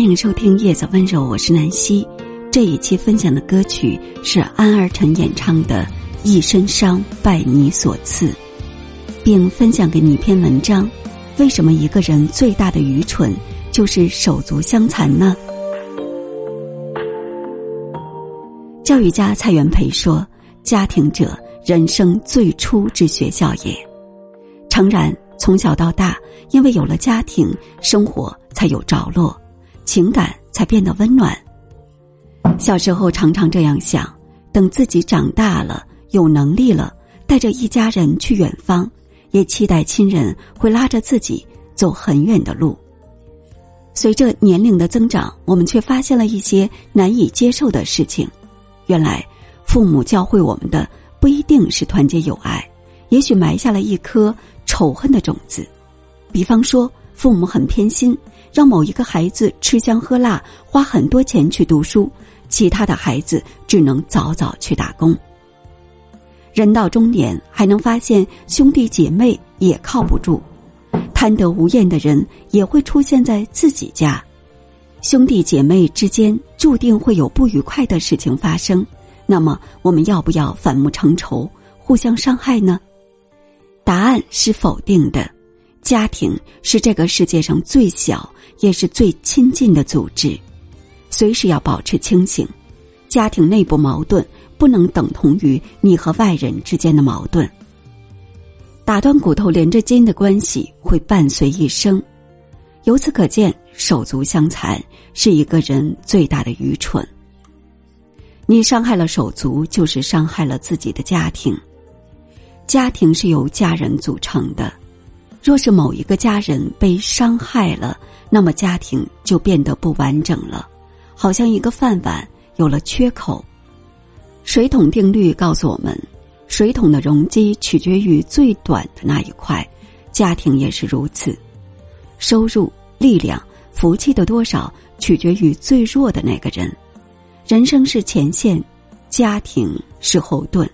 欢迎收听《叶子温柔》，我是南希。这一期分享的歌曲是安二晨演唱的《一身伤拜你所赐》，并分享给你一篇文章：为什么一个人最大的愚蠢就是手足相残呢？教育家蔡元培说：“家庭者，人生最初之学校也。”诚然，从小到大，因为有了家庭，生活才有着落。情感才变得温暖。小时候常常这样想：等自己长大了、有能力了，带着一家人去远方，也期待亲人会拉着自己走很远的路。随着年龄的增长，我们却发现了一些难以接受的事情。原来，父母教会我们的不一定是团结友爱，也许埋下了一颗仇恨的种子。比方说，父母很偏心。让某一个孩子吃香喝辣，花很多钱去读书，其他的孩子只能早早去打工。人到中年，还能发现兄弟姐妹也靠不住，贪得无厌的人也会出现在自己家，兄弟姐妹之间注定会有不愉快的事情发生。那么，我们要不要反目成仇，互相伤害呢？答案是否定的。家庭是这个世界上最小也是最亲近的组织，随时要保持清醒。家庭内部矛盾不能等同于你和外人之间的矛盾。打断骨头连着筋的关系会伴随一生，由此可见，手足相残是一个人最大的愚蠢。你伤害了手足，就是伤害了自己的家庭。家庭是由家人组成的。若是某一个家人被伤害了，那么家庭就变得不完整了，好像一个饭碗有了缺口。水桶定律告诉我们，水桶的容积取决于最短的那一块，家庭也是如此。收入、力量、福气的多少取决于最弱的那个人。人生是前线，家庭是后盾。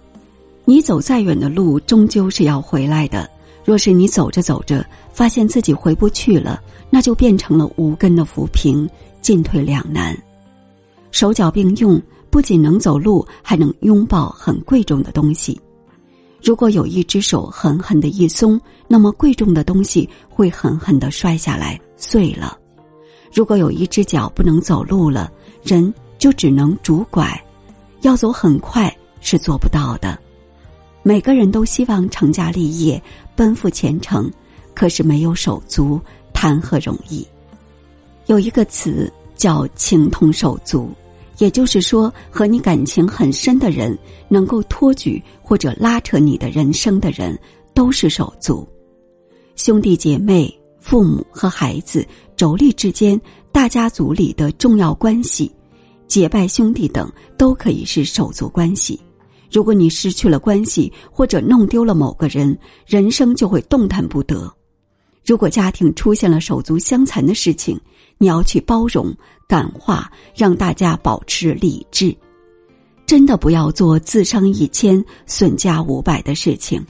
你走再远的路，终究是要回来的。若是你走着走着，发现自己回不去了，那就变成了无根的浮萍，进退两难。手脚并用，不仅能走路，还能拥抱很贵重的东西。如果有一只手狠狠的一松，那么贵重的东西会狠狠的摔下来碎了。如果有一只脚不能走路了，人就只能拄拐，要走很快是做不到的。每个人都希望成家立业。奔赴前程，可是没有手足，谈何容易？有一个词叫“情同手足”，也就是说，和你感情很深的人，能够托举或者拉扯你的人生的人，都是手足。兄弟姐妹、父母和孩子、妯娌之间，大家族里的重要关系，结拜兄弟等，都可以是手足关系。如果你失去了关系，或者弄丢了某个人，人生就会动弹不得。如果家庭出现了手足相残的事情，你要去包容、感化，让大家保持理智。真的不要做自伤一千、损家五百的事情。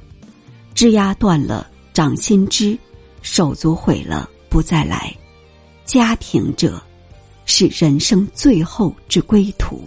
枝丫断了长新枝，手足毁了不再来。家庭者，是人生最后之归途。